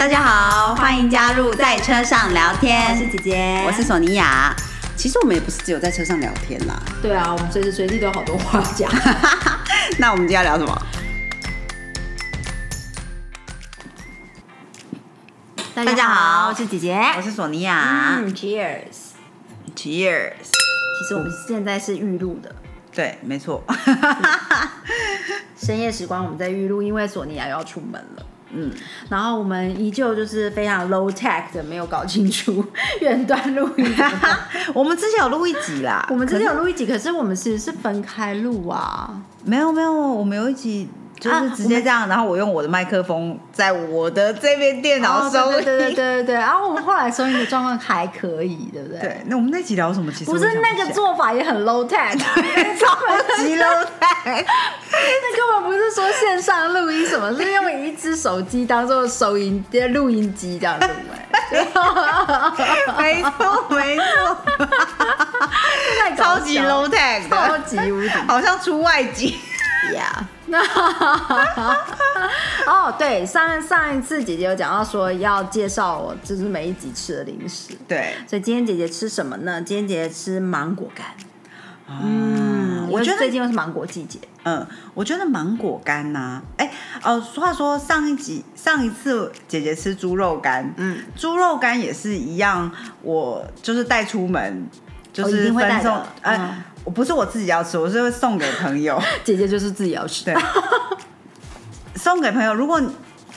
大家好，欢迎加入在车上聊天。我是姐姐，我是索尼娅。其实我们也不是只有在车上聊天啦。对啊，我们随时随地都有好多话讲。那我们今天要聊什么？大家好，我是姐姐，我是索尼娅。嗯，Cheers。Cheers。其实我们现在是预录的，对，没错。深夜时光我们在预录，因为索尼娅又要出门了。嗯，然后我们依旧就是非常 low tech 的，没有搞清楚远端录音。我们之前有录一集啦，我们之前有录一集，可是我们其实是分开录啊。没有没有，我们有一集就是直接这样，然后我用我的麦克风在我的这边电脑收音。对对对对对，然后我们后来收音的状况还可以，对不对？对，那我们那集聊什么？其实不是那个做法也很 low tech，超级 low。那根本不是说线上录音什么，是用一只手机当做收音录音机这样录哎。没错没错，超级 low tech，超级无敌，好像出外景。呀，哦，对，上上一次姐姐有讲到说要介绍我就是每一集吃的零食，对，所以今天姐姐吃什么呢？今天姐姐吃芒果干。嗯，我觉得最近又是芒果季节。嗯，我觉得芒果干呐，哎，哦，话说上一集上一次姐姐吃猪肉干，嗯，猪肉干也是一样，我就是带出门，就是分送，哎，我不是我自己要吃，我是会送给朋友。姐姐就是自己要吃，对，送给朋友。如果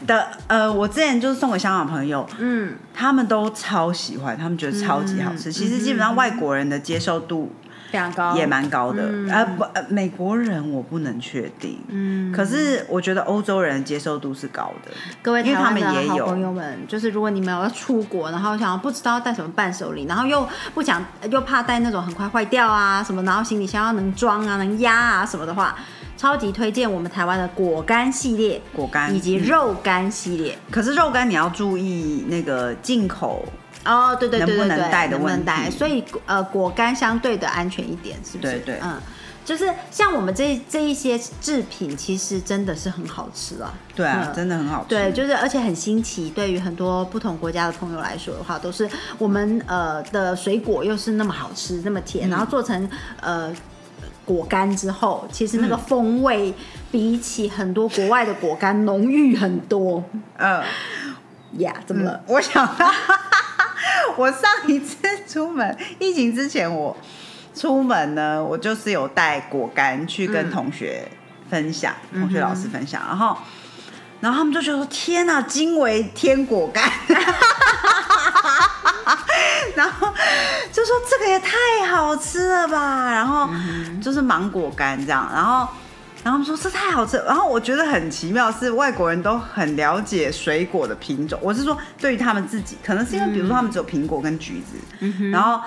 的呃，我之前就是送给香港朋友，嗯，他们都超喜欢，他们觉得超级好吃。其实基本上外国人的接受度。非常高，也蛮高的。呃不，呃美国人我不能确定。嗯，可是我觉得欧洲人接受度是高的。各位他们也有朋友们，就是如果你们要出国，然后想要不知道带什么伴手礼，然后又不想又怕带那种很快坏掉啊什么，然后行李箱要能装啊能压啊什么的话，超级推荐我们台湾的果干系列，果干以及肉干系列。可是肉干你要注意那个进口。哦，对对对对对，能不能带的问题，所以呃，果干相对的安全一点，是不是？对对，嗯，就是像我们这这一些制品，其实真的是很好吃啊。对啊，真的很好吃。对，就是而且很新奇，对于很多不同国家的朋友来说的话，都是我们呃的水果又是那么好吃，那么甜，然后做成呃果干之后，其实那个风味比起很多国外的果干浓郁很多。嗯，呀，怎么了？我想。我上一次出门，疫情之前我出门呢，我就是有带果干去跟同学分享，同学老师分享，然后，然后他们就觉得说：“天哪，惊为天果干！” 然后就说：“这个也太好吃了吧！”然后就是芒果干这样，然后。然后他们说这太好吃，然后我觉得很奇妙，是外国人都很了解水果的品种。我是说，对于他们自己，可能是因为比如说他们只有苹果跟橘子，然后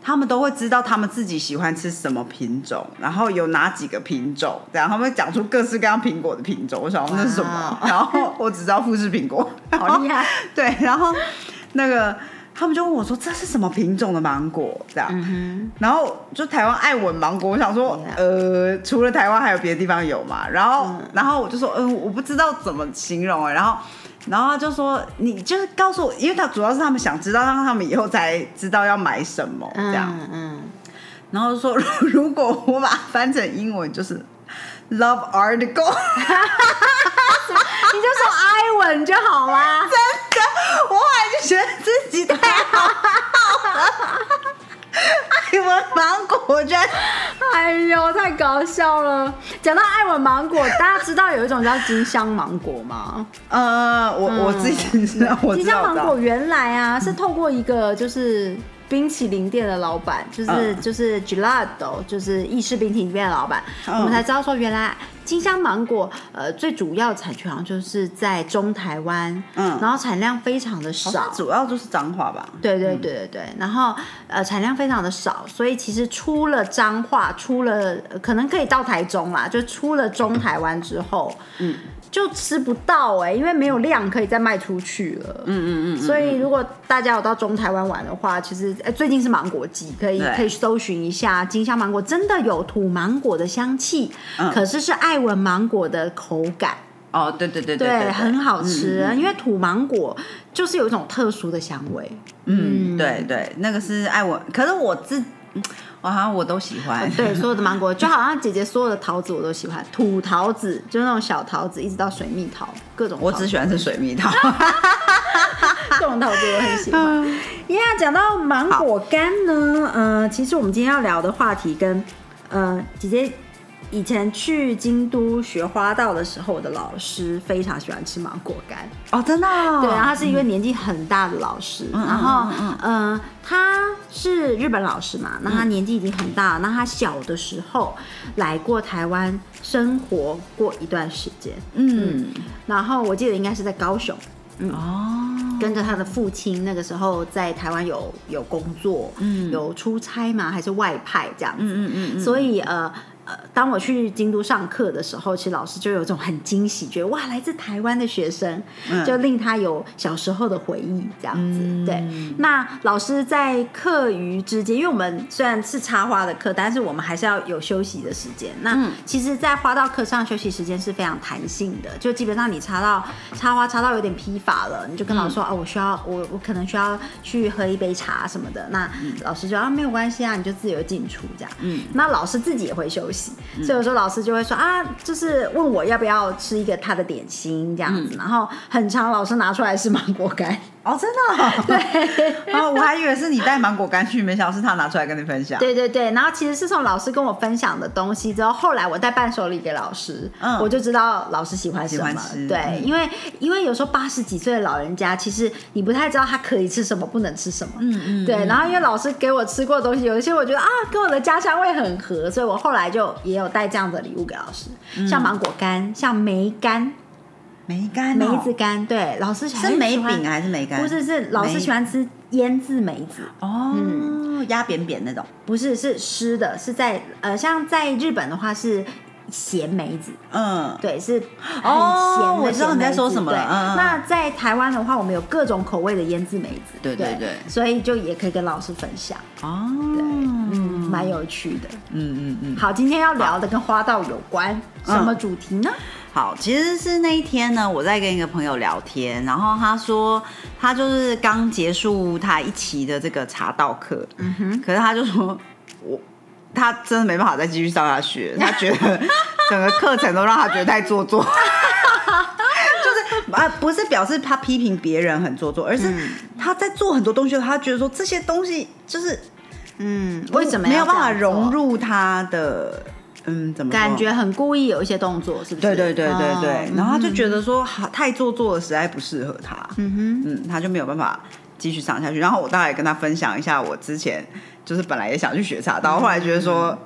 他们都会知道他们自己喜欢吃什么品种，然后有哪几个品种，然后他们会讲出各式各样苹果的品种。我想那是什么？然后我只知道富士苹果，好厉害。对，然后那个。他们就问我说：“这是什么品种的芒果？”这样，然后就台湾爱文芒果，我想说，呃，除了台湾还有别的地方有嘛？然后，然后我就说：“嗯，我不知道怎么形容。”然后，然后他就说：“你就是告诉我，因为他主要是他们想知道，让他们以后才知道要买什么这样。”嗯，然后说：“ 如果我把它翻成英文，就是 Love Article。”你就说艾文就好啦，真的，我觉得自己太好了。爱文芒果，我觉得，哎呦，太搞笑了。讲到爱文芒果，大家知道有一种叫金香芒果吗？呃，我我自己知道，金香芒果原来啊是透过一个就是冰淇淋店的老板，就是就是 Gelato，就是意式冰淇淋店的老板，我们才知道说原来。金香芒果，呃，最主要产区好像就是在中台湾，嗯，然后产量非常的少，主要就是彰化吧。对对对对对，然后呃产量非常的少，所以其实出了彰化，出了可能可以到台中啦，就出了中台湾之后，嗯。就吃不到哎，因为没有量可以再卖出去了。嗯嗯嗯。所以如果大家有到中台湾玩的话，其实哎最近是芒果季，可以可以搜寻一下金香芒果，真的有土芒果的香气，可是是艾文芒果的口感。哦，对对对对，对，很好吃，因为土芒果就是有一种特殊的香味。嗯，对对，那个是爱我，可是我自，我好像我都喜欢。对，所有的芒果 就好像姐姐所有的桃子我都喜欢，土桃子就是那种小桃子，一直到水蜜桃，各种。我只喜欢吃水蜜桃，各种桃子我很喜欢。因为讲到芒果干呢，呃，其实我们今天要聊的话题跟呃姐姐。以前去京都学花道的时候，我的老师非常喜欢吃芒果干。哦，真的。对，然后他是一位年纪很大的老师，然后嗯，他是日本老师嘛，那他年纪已经很大了，那他小的时候来过台湾生活过一段时间，嗯，然后我记得应该是在高雄，哦，跟着他的父亲那个时候在台湾有有工作，嗯，有出差嘛，还是外派这样子，嗯嗯嗯，所以呃。呃，当我去京都上课的时候，其实老师就有种很惊喜，觉得哇，来自台湾的学生，就令他有小时候的回忆这样子。对，那老师在课余之间，因为我们虽然是插花的课，但是我们还是要有休息的时间。那其实，在花道课上休息时间是非常弹性的，就基本上你插到插花插到有点疲乏了，你就跟老师说哦，我需要我我可能需要去喝一杯茶什么的。那老师就啊没有关系啊，你就自由进出这样。嗯，那老师自己也会休息。所以有时候老师就会说啊，就是问我要不要吃一个他的点心这样子，然后很长，老师拿出来是芒果干。哦，真的，对，哦，我还以为是你带芒果干去，没想到是他拿出来跟你分享。对对对，然后其实是从老师跟我分享的东西之后，后来我带伴手礼给老师，嗯，我就知道老师喜欢什么。对，因为因为有时候八十几岁的老人家，其实你不太知道他可以吃什么，不能吃什么。嗯嗯。对，然后因为老师给我吃过的东西，有一些我觉得啊，跟我的家乡味很合，所以我后来就也有带这样的礼物给老师，像芒果干，像梅干。梅干，梅子干，对，老师是梅饼还是梅干？不是，是老师喜欢吃腌制梅子哦，压扁扁那种。不是，是湿的，是在呃，像在日本的话是咸梅子，嗯，对，是很咸。我知道你在说什么了。那在台湾的话，我们有各种口味的腌制梅子，对对对，所以就也可以跟老师分享哦，对，嗯，蛮有趣的，嗯嗯嗯。好，今天要聊的跟花道有关，什么主题呢？好，其实是那一天呢，我在跟一个朋友聊天，然后他说他就是刚结束他一期的这个茶道课，嗯哼，可是他就说我他真的没办法再继续上下去，他觉得 整个课程都让他觉得太做作，就是啊不是表示他批评别人很做作，而是他在做很多东西，他觉得说这些东西就是嗯为什么没有办法融入他的。嗯，怎么感觉很故意有一些动作，是不是？对对对对对，然后他就觉得说，好太做作了，实在不适合他。嗯哼，嗯，他就没有办法继续上下去。然后我大概跟他分享一下，我之前就是本来也想去学茶道，后来觉得说，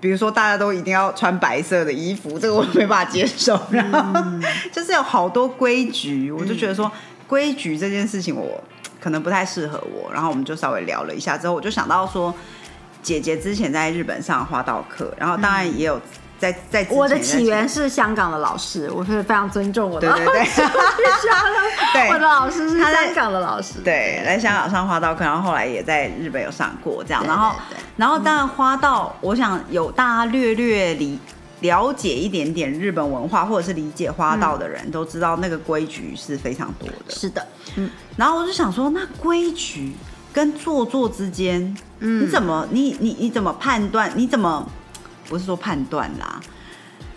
比如说大家都一定要穿白色的衣服，这个我没办法接受。然后 就是有好多规矩，我就觉得说规矩这件事情我可能不太适合我。然后我们就稍微聊了一下之后，我就想到说。姐姐之前在日本上花道课，然后当然也有在在。我的起源是香港的老师，我是非常尊重我的。对对对，对，我的老师是香港的老师。对，来香港上花道课，然后后来也在日本有上过这样。然后，然后当然花道，我想有大家略略理了解一点点日本文化，或者是理解花道的人都知道，那个规矩是非常多的。是的，嗯。然后我就想说，那规矩。跟做作之间，嗯你怎么你你你怎么判断？你怎么不是说判断啦？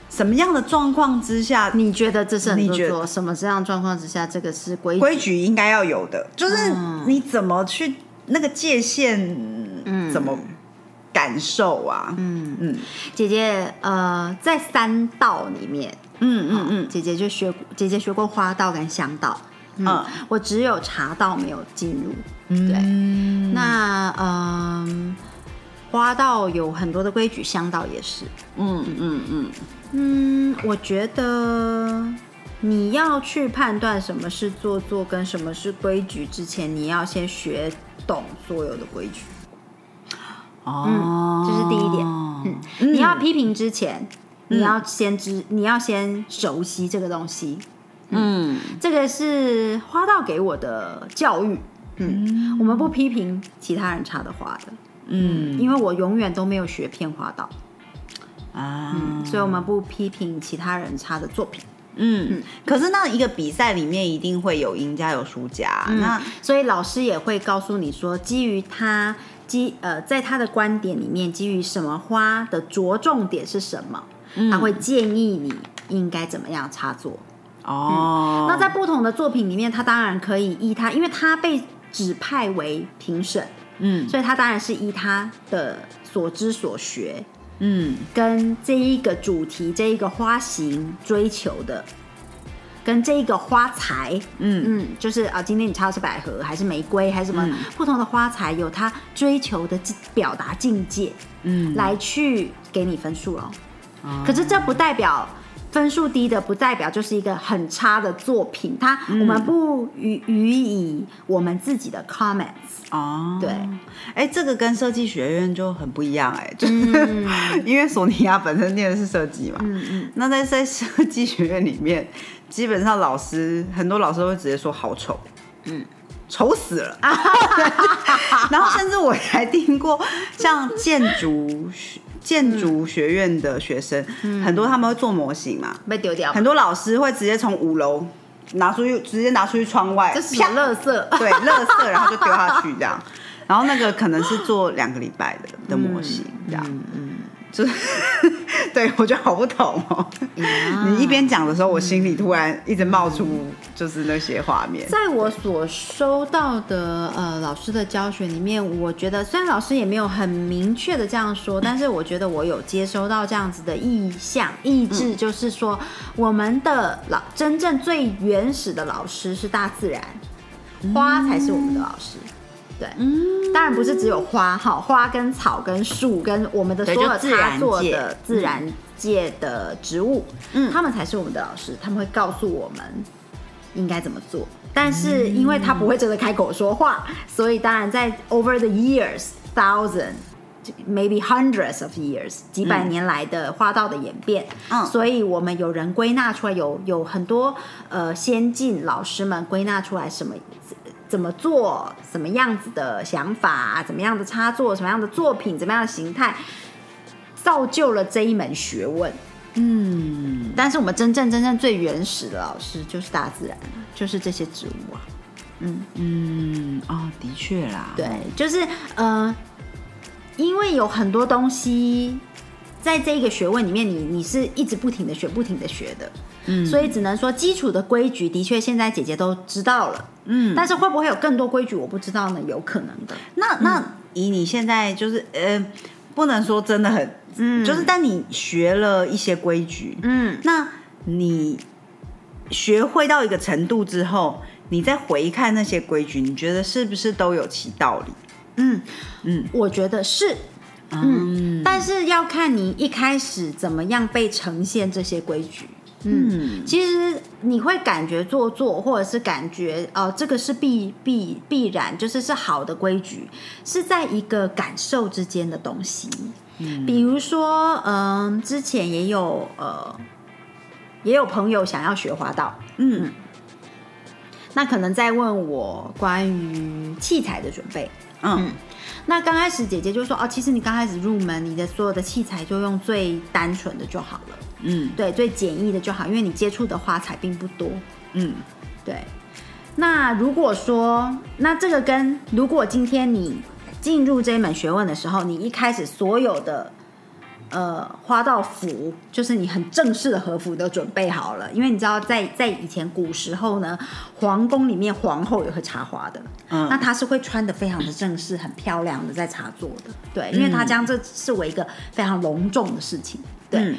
什么样的状况之下，你觉得这是很做作？什么这样状况之下，这个是规规矩应该要有的？就是你怎么去那个界限？嗯，怎么感受啊？嗯嗯，姐姐呃，在三道里面，嗯嗯嗯，姐姐就学姐姐学过花道跟香道。嗯，我只有查到没有进入。对，那嗯，花道有很多的规矩，香道也是。嗯嗯嗯嗯，我觉得你要去判断什么是做作跟什么是规矩之前，你要先学懂所有的规矩。哦，这是第一点。嗯，你要批评之前，你要先知，你要先熟悉这个东西。嗯，这个是花道给我的教育。嗯，我们不批评其他人插的花的。嗯，因为我永远都没有学片花道。啊，所以我们不批评其他人插的作品。嗯，可是那一个比赛里面一定会有赢家有输家，那所以老师也会告诉你说，基于他基呃，在他的观点里面，基于什么花的着重点是什么，他会建议你应该怎么样插作。哦，那在不同的作品里面，他当然可以依他，因为他被指派为评审，嗯。所以他当然是依他的所知所学，嗯。跟这一个主题、这一个花型追求的，跟这一个花材，嗯。嗯，就是啊，今天你插的是百合还是玫瑰还是什么、嗯。不同的花材，有他追求的表达境界，嗯，来去给你分数咯。哦可是这不代表分数低的，不代表就是一个很差的作品。它、我们不予予以我们自己的 comments。哦，对，哎，这个跟设计学院就很不一样哎，就是、因为索尼娅本身念的是设计嘛，嗯嗯，那在在设计学院里面，基本上老师很多老师会直接说好丑，嗯，丑死了。然后甚至我还听过像建筑学建筑学院的学生，很多他们会做模型嘛，被丢掉，很多老师会直接从五楼拿出去，直接拿出去窗外，这是什么垃圾？对，垃圾，然后就丢下去这样。然后那个可能是做两个礼拜的的模型，这样，嗯，就是 对我觉得好不同哦。你一边讲的时候，我心里突然一直冒出就是那些画面。在我所收到的呃老师的教学里面，我觉得虽然老师也没有很明确的这样说，但是我觉得我有接收到这样子的意向意志，就是说我们的老真正最原始的老师是大自然，花才是我们的老师。对，嗯。当然不是只有花哈，花跟草跟树跟我们的所有插作界的自然界的植物，嗯。他们才是我们的老师，他们会告诉我们应该怎么做。但是因为他不会真的开口说话，所以当然在 over the years thousand maybe hundreds of years 几百年来的花道的演变，嗯。所以我们有人归纳出来，有有很多呃先进老师们归纳出来什么。怎么做，什么样子的想法，怎么样的插座，什么样的作品，怎么样的形态，造就了这一门学问。嗯，但是我们真正真正最原始的老师就是大自然，就是这些植物啊。嗯，哦，的确啦，对，就是呃，因为有很多东西在这一个学问里面，你你是一直不停的学，不停的学的。嗯，所以只能说基础的规矩的确现在姐姐都知道了，嗯，但是会不会有更多规矩我不知道呢？有可能的。那那以你现在就是呃，不能说真的很，嗯，就是但你学了一些规矩，嗯，那你学会到一个程度之后，你再回看那些规矩，你觉得是不是都有其道理？嗯嗯，我觉得是，嗯，但是要看你一开始怎么样被呈现这些规矩。嗯，其实你会感觉做作，或者是感觉哦、呃这个是必必必然，就是是好的规矩，是在一个感受之间的东西。嗯，比如说，嗯、之前也有呃，也有朋友想要学滑道，嗯。那可能在问我关于器材的准备。嗯那刚开始姐姐就说哦，其实你刚开始入门，你的所有的器材就用最单纯的就好了，嗯。对，最简易的就好，因为你接触的花材并不多，嗯。对。那如果说，那这个跟如果今天你进入这一门学问的时候，你一开始所有的呃花道服，就是你很正式的和服都准备好了，因为你知道在在以前古时候呢，皇宫里面皇后也会插花的，嗯。那她是会穿的非常的正式、很漂亮的在插座的，对，因为她将这视为一个非常隆重的事情，对。嗯。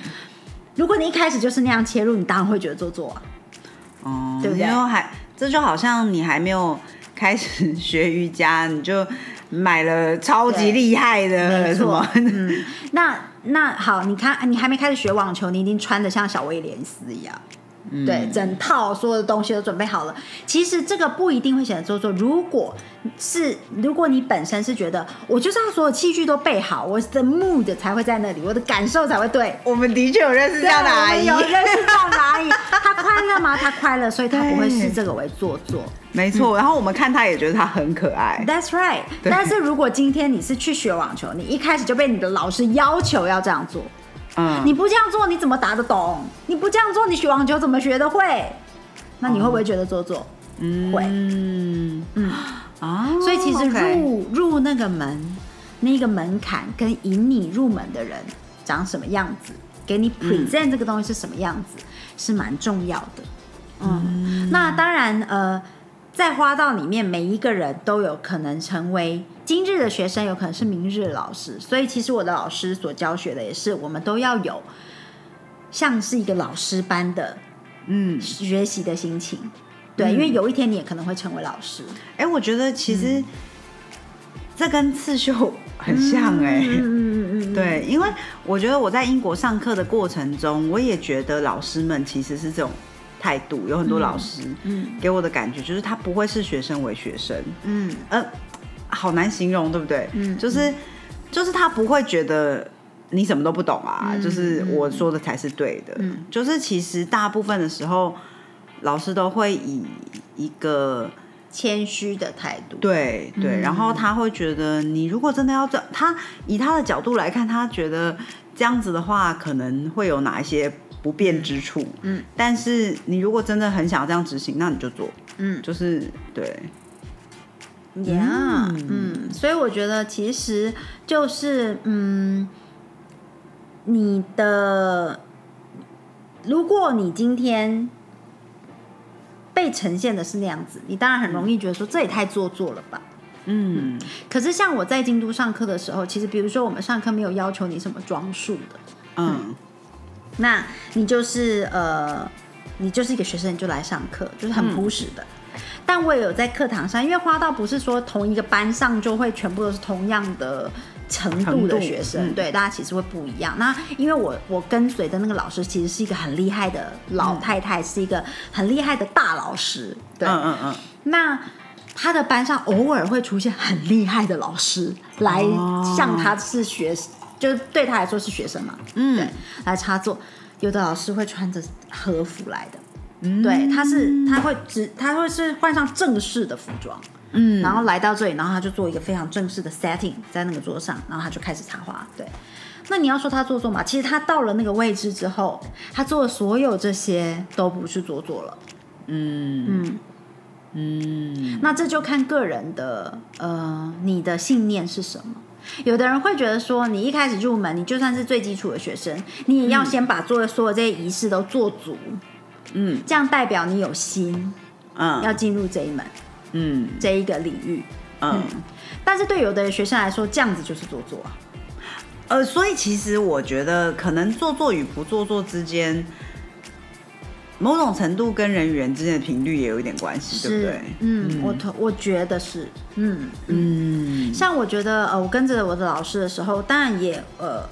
如果你一开始就是那样切入，你当然会觉得做作啊。哦，对不对？然后还这就好像你还没有开始学瑜伽，你就买了超级厉害的什么，嗯，那那好，你看你还没开始学网球，你已经穿的像小威廉斯一样。对，整套所有的东西都准备好了。其实这个不一定会显得做作。如果是如果你本身是觉得我就是要所有器具都备好，我的 mood 才会在那里，我的感受才会对。我们的确有认识这样的阿姨有认识这样的阿姨，她快乐吗？她快乐，所以她不会视对这个为做作。没错。然后我们看她也觉得她很可爱，That's right。但是如果今天你是去学网球，你一开始就被你的老师要求要这样做，嗯你不这样做，你怎么打得懂？你不这样做，你学网球怎么学得会？那你会不会觉得做作？会。嗯嗯，啊，所以其实入入那个门，那个门槛跟引你入门的人长什么样子，给你嗯 present 这个东西是什么样子，是蛮重要的。嗯，那当然，呃，在花道里面，每一个人都有可能成为今日的学生，有可能是明日的老师。所以，其实我的老师所教学的也是，我们都要有像是一个老师般的嗯，学习的心情。对，因为有一天你也可能会成为老师。哎、我觉得其实这跟刺绣很像哎、嗯嗯嗯嗯，对，因为我觉得我在英国上课的过程中，我也觉得老师们其实是这种态度，有很多老师嗯给我的感觉就是他不会视学生为学生，嗯呃，好难形容，对不对？嗯就是就是他不会觉得你什么都不懂啊，嗯就是我说的才是对的。嗯就是其实大部分的时候，老师都会以一个谦虚的态度。对对，嗯然后他会觉得你如果真的要这，他以他的角度来看，他觉得这样子的话可能会有哪一些不便之处。嗯，但是你如果真的很想要这样执行，那你就做，嗯。就是对，呀，嗯，所以我觉得其实就是嗯，你的，如果你今天被呈现的是那样子，你当然很容易觉得说这也太做作了吧。嗯可是像我在京都上课的时候，其实比如说我们上课没有要求你什么装束的，嗯那你就是呃，你就是一个学生，你就来上课，就是很朴实的。但我也有在课堂上，因为花道不是说同一个班上就会全部都是同样的程度的学生，嗯对，大家其实会不一样。那因为我我跟随的那个老师其实是一个很厉害的老太太，是一个很厉害的大老师，对，嗯嗯嗯，那他的班上偶尔会出现很厉害的老师来向他是学，就是对他来说是学生嘛，嗯对，来插座。有的老师会穿着和服来的，嗯对，他是他会只他会是换上正式的服装，嗯然后来到这里，然后他就做一个非常正式的 setting 在那个桌上，然后他就开始插花，对。那你要说他做作嘛？其实他到了那个位置之后，他做的所有这些都不是做作了。嗯嗯，嗯那这就看个人的呃，你的信念是什么。有的人会觉得说，你一开始入门，你就算是最基础的学生，你也要先把做的所有这些仪式都做足，嗯。这样代表你有心嗯。要嗯进入这一门嗯。这一个领域。嗯，但是对有的学生来说，这样子就是做作啊。呃，所以其实我觉得，可能做作与不做作之间，某种程度跟人与人之间的频率也有一点关系，对不对？嗯，我同我觉得是，嗯嗯像我觉得呃，我跟着我的老师的时候，当然也呃，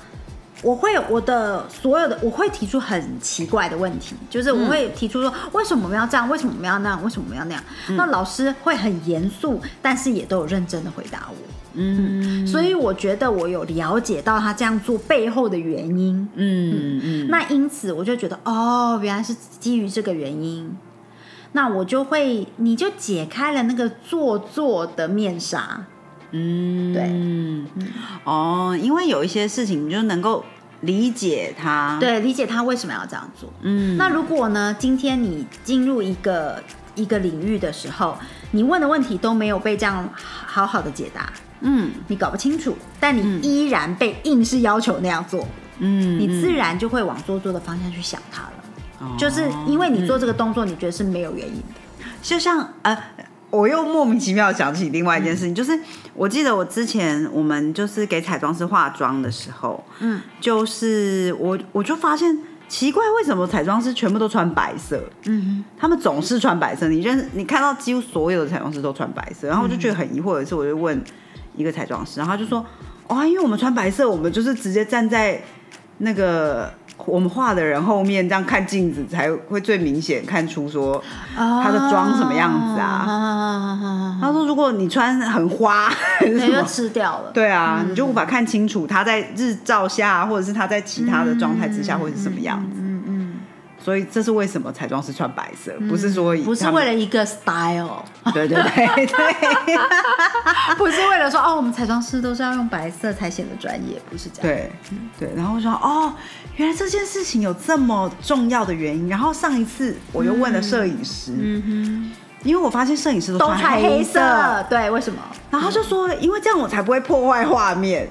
我会我的所有的，我会提出很奇怪的问题，就是我会提出说，为什么我们要这样？为什么我们要那样？为什么我们要那样？那老师会很严肃，但是也都有认真的回答我。嗯。所以我觉得我有了解到他这样做背后的原因。嗯嗯，那因此我就觉得，哦，原来是基于这个原因，那我就会，你就解开了那个做作的面纱。嗯。对。嗯。哦，因为有一些事情你就能够理解他，，对，理解他为什么要这样做。嗯。那如果呢，今天你进入一个一个领域的时候，你问的问题都没有被这样好好的解答，嗯你搞不清楚，但你依然被硬是要求那样做，嗯，你自然就会往做作的方向去想它了。哦就是因为你做这个动作，你觉得是没有原因的。就像呃，我又莫名其妙想起另外一件事情，就是我记得我之前我们就是给彩妆师化妆的时候，嗯，就是我我就发现奇怪，为什么彩妆师全部都穿白色？嗯他们总是穿白色，你认你看到几乎所有的彩妆师都穿白色，然后我就觉得很疑惑。有一次我就问一个彩妆师，然后他就说：“哦，因为我们穿白色，我们就是直接站在那个我们画的人后面，这样看镜子才会最明显看出说哼，他的妆什么样子啊啊？他说：“如果你穿很花，还是什对，就么？吃掉了。对啊，你就无法看清楚他在日照下，或者是他在其他的状态之下会是什么样子。所以这是为什么彩妆师穿白色，不是说不是为了一个 style，对对对对 不是为了说哦，我们彩妆师都是要用白色才显得专业，不是这样。对对，然后我说哦，原来这件事情有这么重要的原因。然后上一次我又问了摄影师，嗯哼因为我发现摄影师都，都穿穿黑色，色，对，为什么？然后就说因为这样我才不会破坏画面。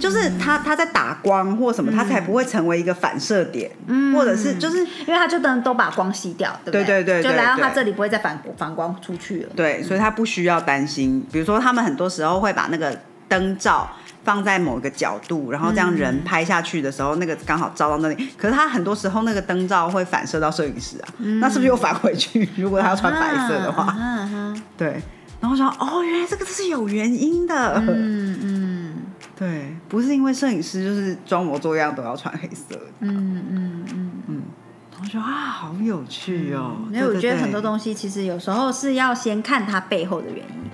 就是他他在打光或什么，他才不会成为一个反射点，或者是就是因为他就等都把光吸掉，对不对对对对就来到他这里不会再反反光出去了。对，所以他不需要担心。比如说，他们很多时候会把那个灯罩放在某一个角度，然后这样人拍下去的时候，那个刚好照到那里。可是他很多时候那个灯罩会反射到摄影师啊，那是不是又返回去？如果他要穿白色的话，嗯哼，对。然后我说，哦，原来这个是有原因的。嗯嗯对，不是因为摄影师就是装模作样都要穿黑色的。嗯嗯嗯。我说啊，好有趣哦。因为我觉得很多西东西其实有时候是要先看它背后的原因。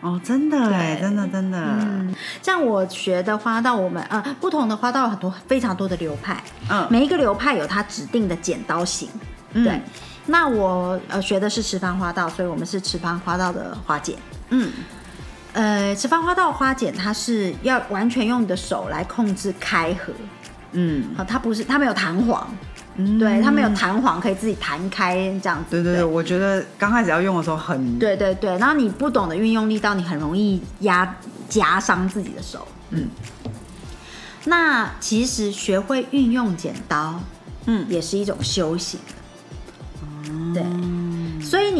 哦，真的哎，对真的真的，嗯，像我学的花道，我们呃不同的花道有很多非常多的流派，嗯每一个流派有它指定的剪刀型。嗯对，那我呃学的是池方花道，所以我们是池方花道的花剪。嗯呃，持方花道花剪它是要完全用你的手来控制开合，嗯，好，它不是它没有弹簧，嗯。对，它没有弹簧可以自己弹开这样子。对对对，我觉得刚开始要用的时候很对对对，然后你不懂得运用力道，你很容易压夹伤自己的手。嗯，那其实学会运用剪刀，嗯。也是一种修行。对，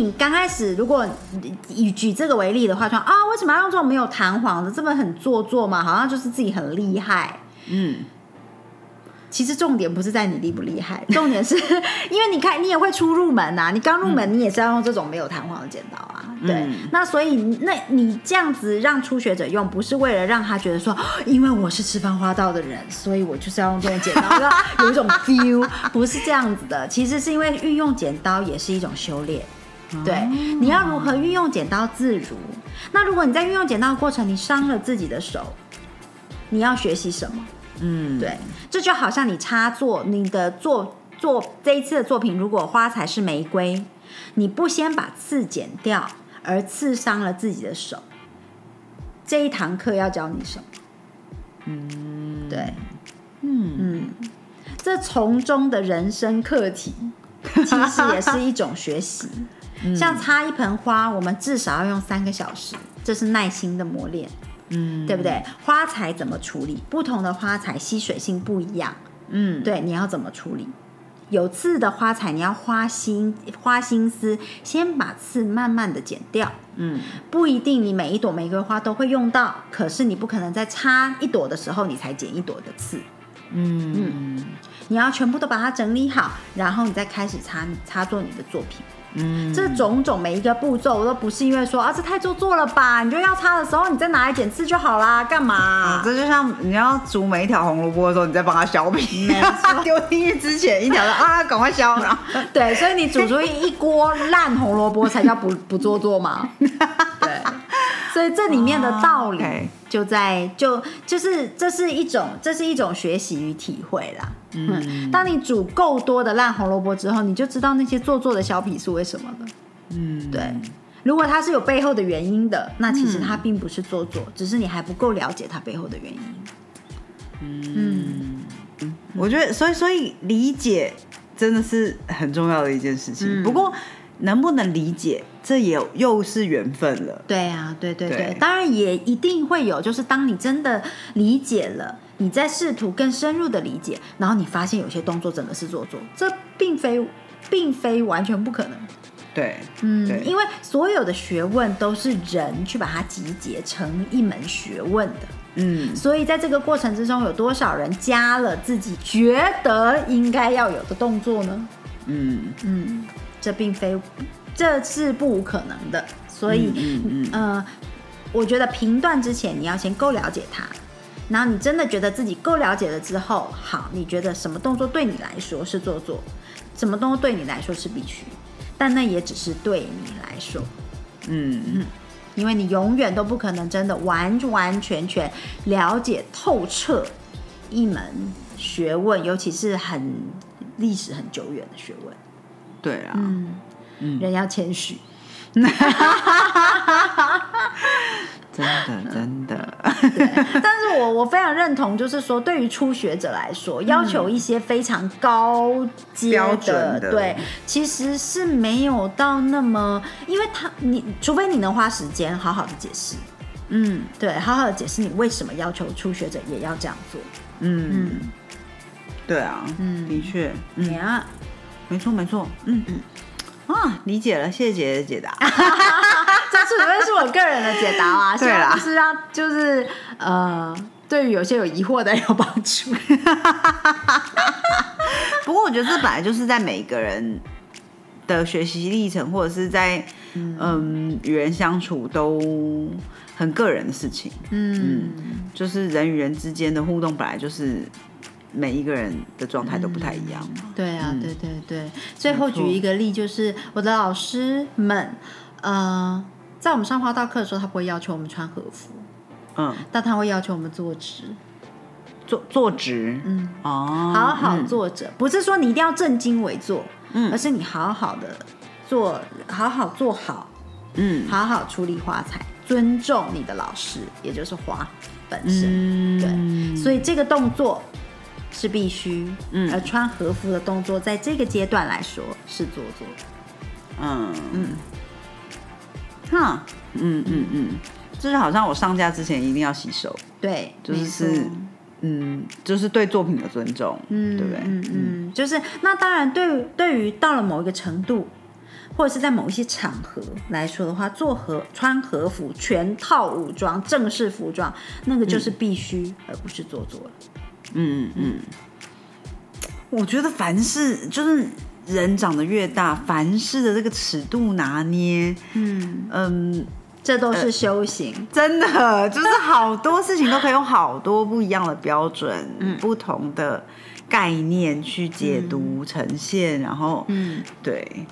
你刚开始如果以举这个为例的话，说啊，为什么要用这种没有弹簧的？这么很做作嘛，好像就是自己很厉害。嗯其实重点不是在你厉不厉害，重点是因为你看你也会出入门呐、啊你刚入门你也是要用这种没有弹簧的剪刀啊，对，嗯那所以那你这样子让初学者用，不是为了让他觉得说，哦 因为我是吃饭花道的人，所以我就是要用这种剪刀，要 有一种 feel，不是这样子的，其实是因为运用剪刀也是一种修炼。对，你要如何运用剪刀自如？那如果你在运用剪刀的过程，你伤了自己的手，你要学习什么？嗯，对，这就好像你插座，你的作作这一次的作品，如果花材是玫瑰，你不先把刺剪掉，而刺伤了自己的手，这一堂课要教你什么？嗯，对，嗯嗯，这从中的人生课题，其实也是一种学习。像插一盆花，我们至少要用三个小时，这是耐心的磨练。嗯对不对？花材怎么处理？不同的花材吸水性不一样，嗯对，你要怎么处理？有刺的花材，你要花心花心思，先把刺慢慢的剪掉。嗯不一定你每一朵玫瑰花都会用到，可是你不可能在插一朵的时候你才剪一朵的刺，嗯你要全部都把它整理好，然后你再开始插插做你的作品。嗯，这种种每一个步骤都不是因为说啊这太做作了吧，你就要擦的时候你再拿来剪刺就好啦，干嘛？这就像你要煮每一条红萝卜的时候，你再帮它削皮，丢进去之前一条的啊，赶快削，然后 对，所以你煮出一锅烂红萝卜才叫不 不做作嘛。对，所以这里面的道理就在就就是这是一种这是一种学习与体会啦。嗯，当你煮够多的烂红萝卜之后，你就知道那些做作的小皮是为什么了。嗯，对，如果它是有背后的原因的，那其实它并不是做作，只是你还不够了解它背后的原因。嗯。我觉得，所以所以理解真的是很重要的一件事情。嗯。不过能不能理解，这也又是缘分了。对啊，对对对，对。当然也一定会有，就是当你真的理解了，你在试图更深入的理解，然后你发现有些动作真的是做作，这并非并非完全不可能。对，嗯，因为所有的学问都是人去把它集结成一门学问的，嗯所以在这个过程之中，有多少人加了自己觉得应该要有的动作呢？嗯嗯，这并非，这是不无可能的。所以，嗯嗯呃，我觉得评断之前，你要先够了解它。然后你真的觉得自己够了解了之后，好，你觉得什么动作对你来说是做作，什么动作对你来说是必须，但那也只是对你来说，嗯因为你永远都不可能真的完完全全了解透彻一门学问，尤其是很历史很久远的学问。对啊，嗯，人要谦虚。真的真的，但是我我非常认同，就是说，对于初学者来说，要求一些非常高阶的对，其实是没有到那么，因为他你除非你能花时间好好的解释，嗯。对，好好的解释你为什么要求初学者也要这样做。嗯，对啊，嗯。的确，嗯，啊，没错没错，嗯。嗯，啊，理解了，谢谢姐姐的解答。这纯粹是我个人的解答啊，希对啦望就是让就是呃，对于有些有疑惑的人有帮助。不过我觉得这本来就是在每个人的学习历程，或者是在嗯与人相处都很个人的事情。嗯，就是人与人之间的互动，本来就是每一个人的状态都不太一样嘛。对啊，嗯对对对。最后举一个例，就是我的老师们，呃，在我们上花道课的时候，他不会要求我们穿和服，嗯，但他会要求我们坐直，坐坐直，嗯，哦，好好嗯坐着，不是说你一定要正襟危坐，嗯。而是你好好的做，好好做好，嗯。好好处理花材，尊重你的老师，也就是花本身。嗯，对，所以这个动作是必须，嗯。而穿和服的动作在这个阶段来说是做作。嗯。嗯，哈，嗯嗯嗯，就是好像我上架之前一定要洗手，对，就是嗯，就是对作品的尊重，嗯，对不对？嗯嗯，就是那当然对于对于到了某一个程度，或者是在某一些场合来说的话，做和穿和服、全套武装、正式服装，那个就是必须，而不是做作了。嗯嗯，我觉得凡事就是人长得越大，凡事的这个尺度拿捏，嗯，嗯，这都是修行。真的就是好多事情都可以用好多不一样的标准、嗯不同的概念去解读、呈现，然后，嗯对，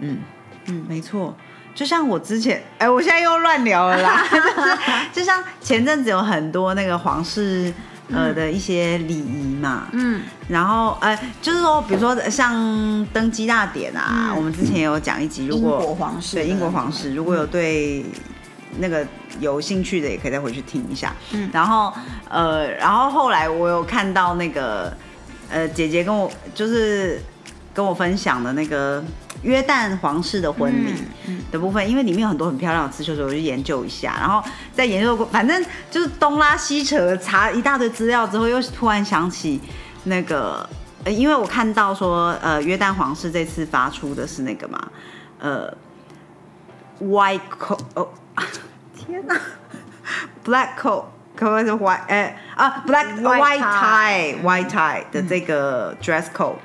嗯嗯没错。就像我之前，哎、我现在又乱聊了啦。就是就像前阵子有很多那个皇室呃的一些礼仪嘛，嗯。然后呃，就是说，比如说像登基大典啊，嗯。我们之前也有讲一集，如英果国皇室对英国皇室，如果有对那个有兴趣的，也可以再回去听一下。嗯。然后呃，然后后来我有看到那个呃姐姐跟我就是跟我分享的那个约旦皇室的婚礼。嗯的部分，因为里面有很多很漂亮的刺绣，所以我就研究一下。然后在研究过，反正就是东拉西扯，查一大堆资料之后，又突然想起那个，呃，因为我看到说，呃，约旦皇室这次发出的是那个嘛，呃，white coat，哦，天哪，black coat。可不可以是 white 哎、啊 black White tie white tie 的这个 dress code，、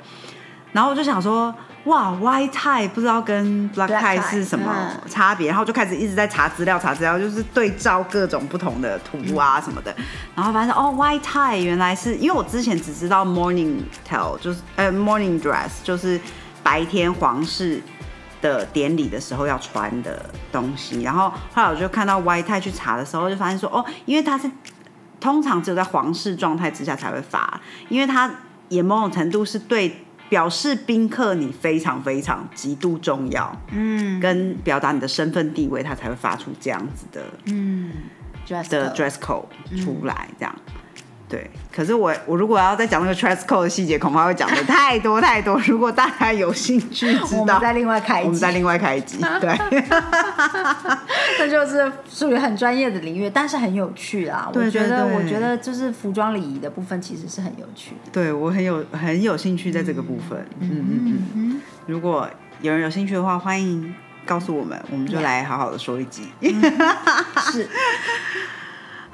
然后我就想说，哇，white tie 不知道跟 black tie 是什么嗯。差别，然后就开始一直在查资料，查资料，就是对照各种不同的图啊什么的，然后发现哦，white tie 原来是因为我之前只知道 morning tell 就是呃 morning dress 就是白天皇室的典礼的时候要穿的东西，然后后来我就看到 white tie 去查的时候，就发现说哦，因为它是通常只有在皇室状态之下才会发，因为它也某种程度是对表示宾客你非常非常极度重要，嗯。跟表达你的身份地位，他才会发出这样子的嗯，dress 的 dress code 出来，这样。对，可是我我如果要再讲那个 dress code 的细节，恐怕会讲的太多太多。如果大家有兴趣知道，我们再另外开一集我们再另外开一集。对，这就是属于很专业的领域，但是很有趣啊。对我觉得，我觉得就是服装礼仪的部分其实是很有趣的。对我很有很有兴趣在这个部分。嗯嗯嗯。嗯如果有人有兴趣的话，欢迎告诉我们，我们就来好好的说一集。是，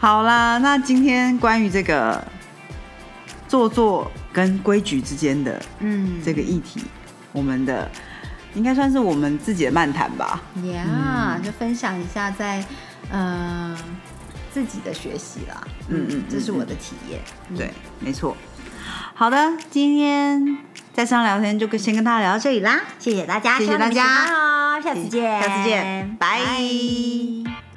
好啦，那今天关于这个做作跟规矩之间的嗯，这个议题，我们的应该算是我们自己的漫谈吧。呀就分享一下在呃自己的学习啦。嗯嗯这是我的体验。对，没错。好的，今天在上聊天就跟先跟大家聊到这里啦，谢谢大家，谢谢大家。下次见，下次见拜。拜